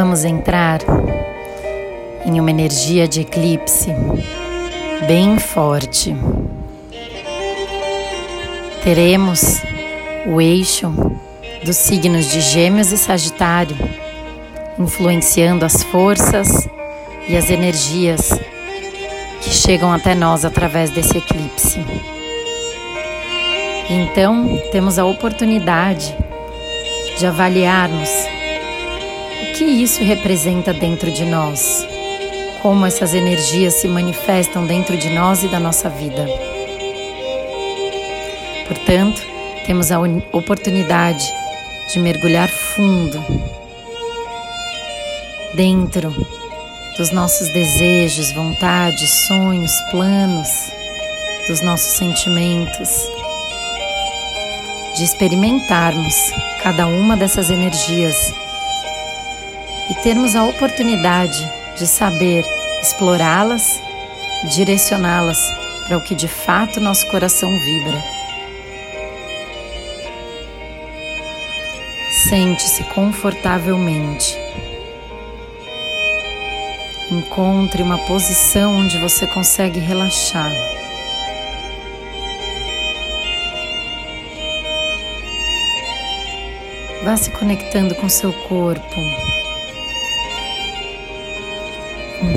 vamos entrar em uma energia de eclipse bem forte. Teremos o eixo dos signos de Gêmeos e Sagitário, influenciando as forças e as energias que chegam até nós através desse eclipse. Então, temos a oportunidade de avaliarmos que isso representa dentro de nós, como essas energias se manifestam dentro de nós e da nossa vida. Portanto, temos a oportunidade de mergulhar fundo dentro dos nossos desejos, vontades, sonhos, planos, dos nossos sentimentos, de experimentarmos cada uma dessas energias e termos a oportunidade de saber explorá-las, direcioná-las para o que de fato nosso coração vibra. Sente-se confortavelmente. Encontre uma posição onde você consegue relaxar. Vá se conectando com seu corpo.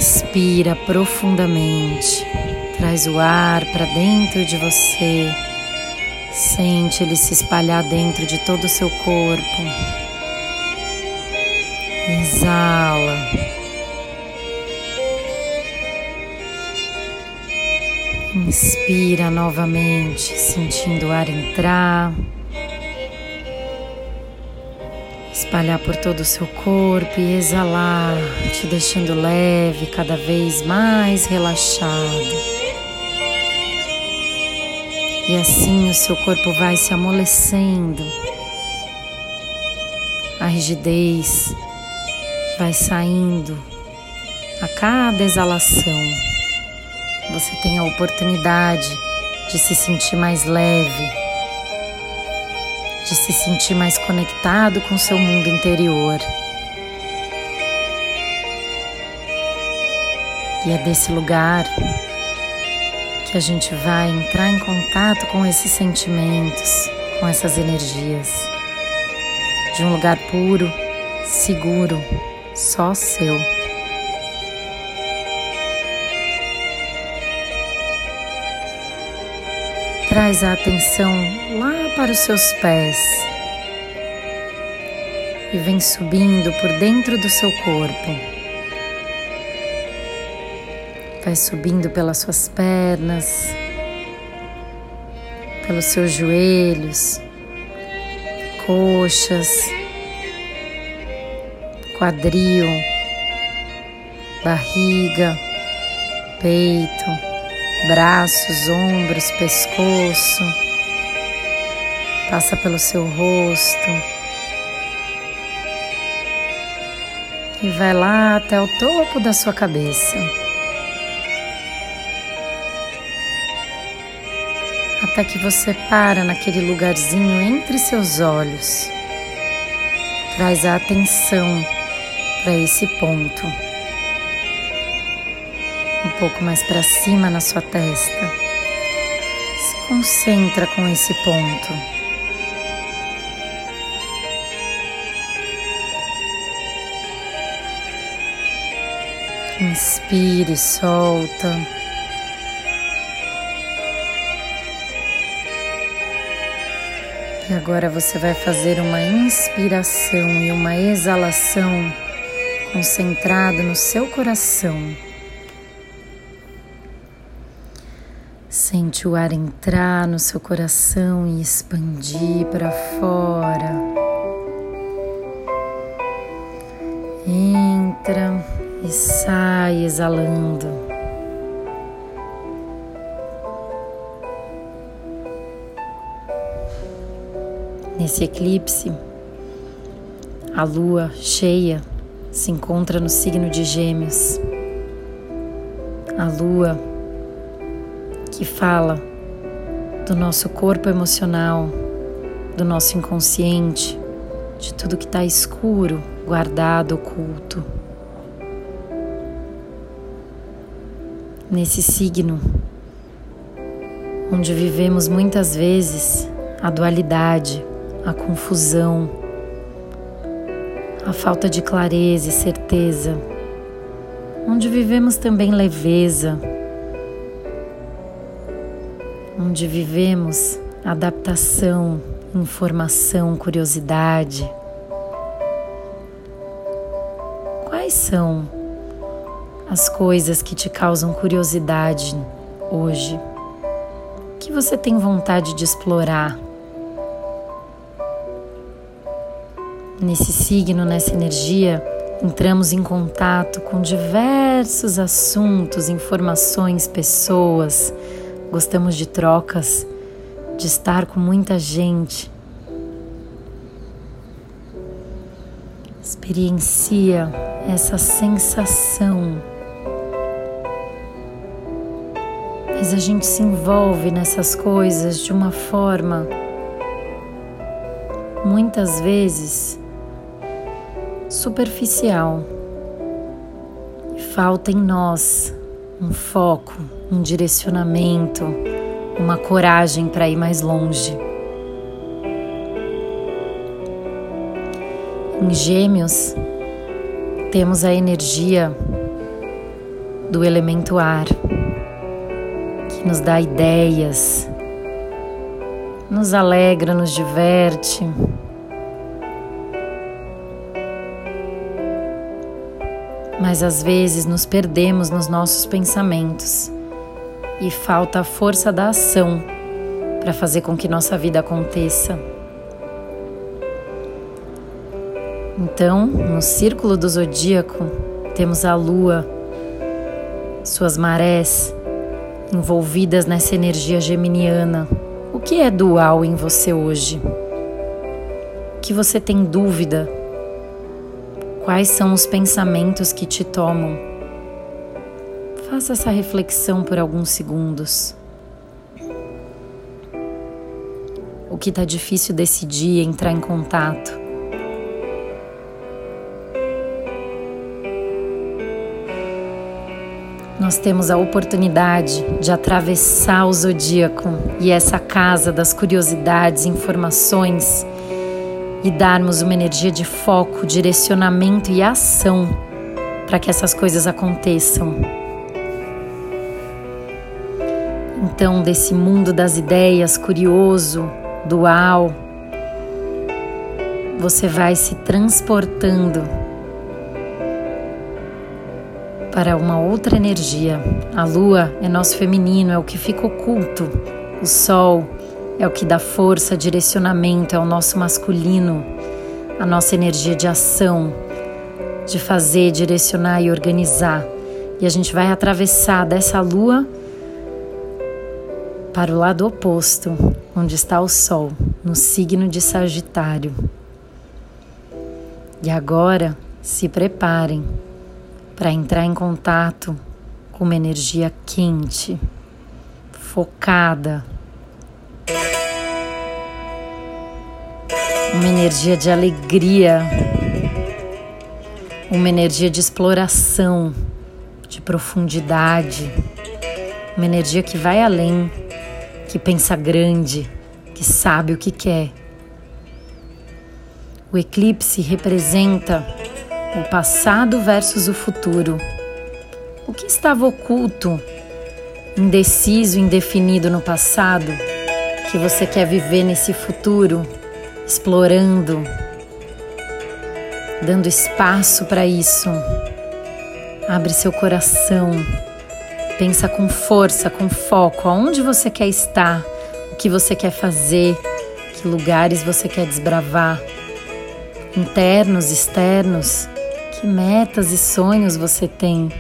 Inspira profundamente. Traz o ar para dentro de você. Sente ele se espalhar dentro de todo o seu corpo. Exala. Inspira novamente, sentindo o ar entrar, espalhar por todo o seu corpo e exalar, te deixando leve, cada vez mais relaxado. E assim o seu corpo vai se amolecendo, a rigidez vai saindo a cada exalação. Você tem a oportunidade de se sentir mais leve, de se sentir mais conectado com seu mundo interior. E é desse lugar que a gente vai entrar em contato com esses sentimentos, com essas energias, de um lugar puro, seguro, só seu. Traz a atenção para os seus pés e vem subindo por dentro do seu corpo. Vai subindo pelas suas pernas, pelos seus joelhos, coxas, quadril, barriga, peito, braços, ombros, pescoço. Passa pelo seu rosto. E vai lá até o topo da sua cabeça. até que você para naquele lugarzinho entre seus olhos. Traz a atenção para esse ponto. Um pouco mais para cima na sua testa. Se concentra com esse ponto. Inspire, solta. E agora você vai fazer uma inspiração e uma exalação concentrado no seu coração. Sente o ar entrar no seu coração e expandir para fora. Entra e sai exalando. Nesse eclipse, a lua cheia se encontra no signo de Gêmeos. A lua que fala do nosso corpo emocional, do nosso inconsciente, de tudo que está escuro guardado, oculto. Nesse signo, onde vivemos muitas vezes a dualidade, a confusão, a falta de clareza e certeza, onde vivemos também leveza, onde vivemos adaptação, informação, curiosidade. Quais são as coisas que te causam curiosidade hoje? Que você tem vontade de explorar? Nesse signo, nessa energia, entramos em contato com diversos assuntos, informações, pessoas. Gostamos de trocas, de estar com muita gente. Experiencia essa sensação. Mas a gente se envolve nessas coisas de uma forma muitas vezes superficial. Falta em nós um foco, um direcionamento, uma coragem para ir mais longe. Em Gêmeos, temos a energia do elemento ar, nos dá ideias, nos alegra, nos diverte. Mas às vezes nos perdemos nos nossos pensamentos e falta a força da ação para fazer com que nossa vida aconteça. Então, no círculo do zodíaco, temos a lua, suas marés envolvidas nessa energia geminiana. O que é dual em você hoje? Que você tem dúvida? Quais são os pensamentos que te tomam? Faça essa reflexão por alguns segundos. O que está difícil decidir é entrar em contato. Nós temos a oportunidade de atravessar o zodíaco e essa casa das curiosidades, informações e darmos uma energia de foco, direcionamento e ação para que essas coisas aconteçam. Então, desse mundo das ideias curioso, dual, você vai se transportando para uma outra energia. A lua é nosso feminino, é o que fica oculto. O sol é o que dá força, direcionamento, é o nosso masculino, a nossa energia de ação, de fazer, direcionar e organizar. E a gente vai atravessar dessa lua para o lado oposto, onde está o Sol, no signo de Sagitário. E agora se preparem para entrar em contato com uma energia quente, focada, uma energia de alegria, uma energia de exploração, de profundidade, uma energia que vai além, que pensa grande, que sabe o que quer. O eclipse representa o passado versus o futuro. O que estava oculto, indeciso, indefinido no passado, que você quer viver nesse futuro? explorando, dando espaço para isso. Abre seu coração, pensa com força, com foco, aonde você quer estar, o que você quer fazer, que lugares você quer desbravar, internos, externos, que metas e sonhos você tem.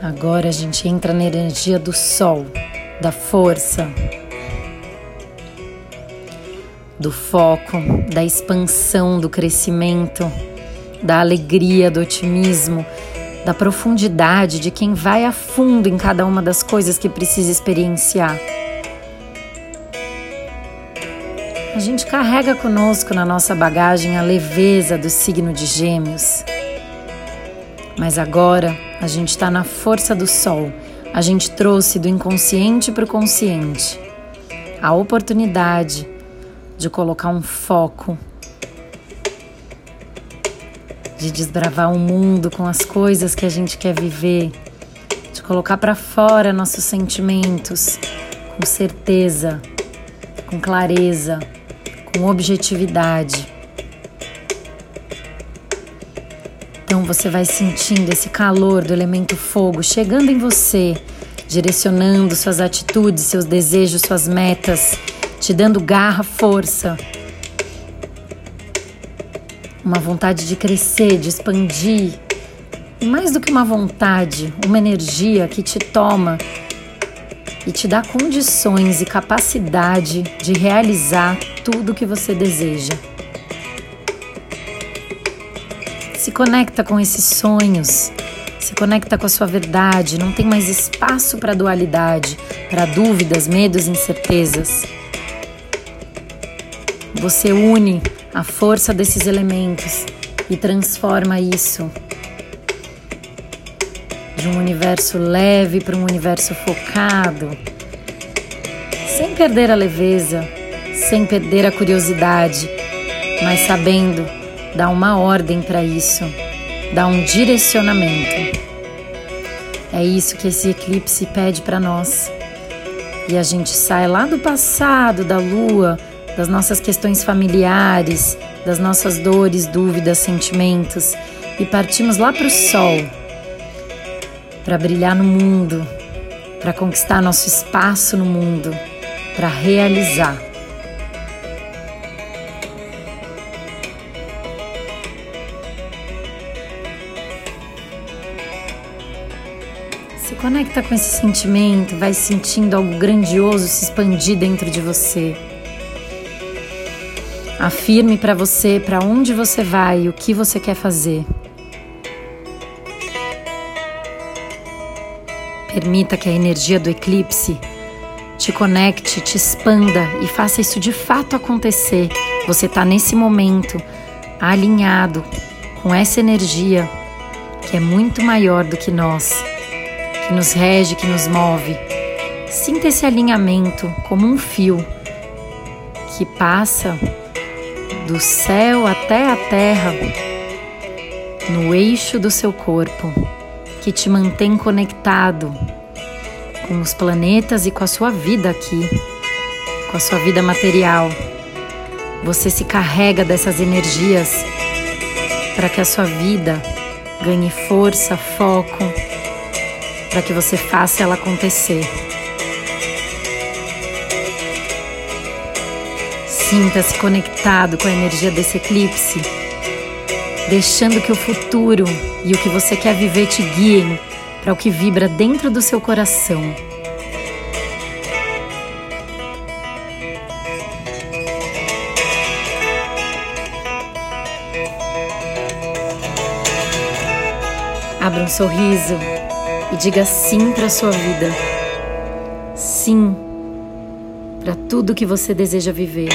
Agora a gente entra na energia do sol, da força, do foco, da expansão, do crescimento, da alegria, do otimismo, da profundidade de quem vai a fundo em cada uma das coisas que precisa experienciar. A gente carrega conosco na nossa bagagem a leveza do signo de Gêmeos. Mas agora a gente está na força do Sol. A gente trouxe do inconsciente para o consciente a oportunidade de colocar um foco, de desbravar o mundo com as coisas que a gente quer viver, de colocar para fora nossos sentimentos com certeza, com clareza, com objetividade. Então você vai sentindo esse calor do elemento fogo chegando em você, direcionando suas atitudes, seus desejos, suas metas, te dando garra, força. Uma vontade de crescer, de expandir. E mais do que uma vontade, uma energia que te toma e te dá condições e capacidade de realizar tudo o que você deseja. Se conecta com esses sonhos, se conecta com a sua verdade, não tem mais espaço para dualidade, para dúvidas, medos, incertezas. Você une a força desses elementos e transforma isso um universo leve para um universo focado, sem perder a leveza, sem perder a curiosidade, mas sabendo dá uma ordem para isso, dá um direcionamento. É isso que esse eclipse pede para nós. E a gente sai lá do passado, da lua, das nossas questões familiares, das nossas dores, dúvidas, sentimentos e partimos lá para o sol para brilhar no mundo, para conquistar nosso espaço no mundo, para realizar. Se conecta com esse sentimento, vai sentindo algo grandioso se expandir dentro de você. Afirme para você para onde você vai e o que você quer fazer. Permita que a energia do eclipse te conecte, te expanda e faça isso de fato acontecer. Você está nesse momento alinhado com essa energia que é muito maior do que nós que nos rege, que nos move. Sinta esse alinhamento como um fio que passa do céu até a terra no eixo do seu corpo, que te mantém conectado com os planetas e com a sua vida aqui, com a sua vida material. Você se carrega dessas energias para que a sua vida ganhe força, foco para que você faça ela acontecer. Sinta-se conectado com a energia desse eclipse, deixando que o futuro e o que você quer viver te guiem para o que vibra dentro do seu coração. Abra um sorriso e diga sim para a sua vida. Sim para tudo que você deseja viver.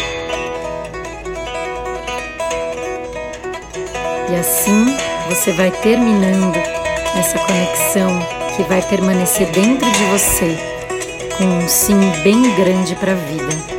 E assim você vai terminando essa conexão que vai permanecer dentro de você com um sim bem grande para a vida.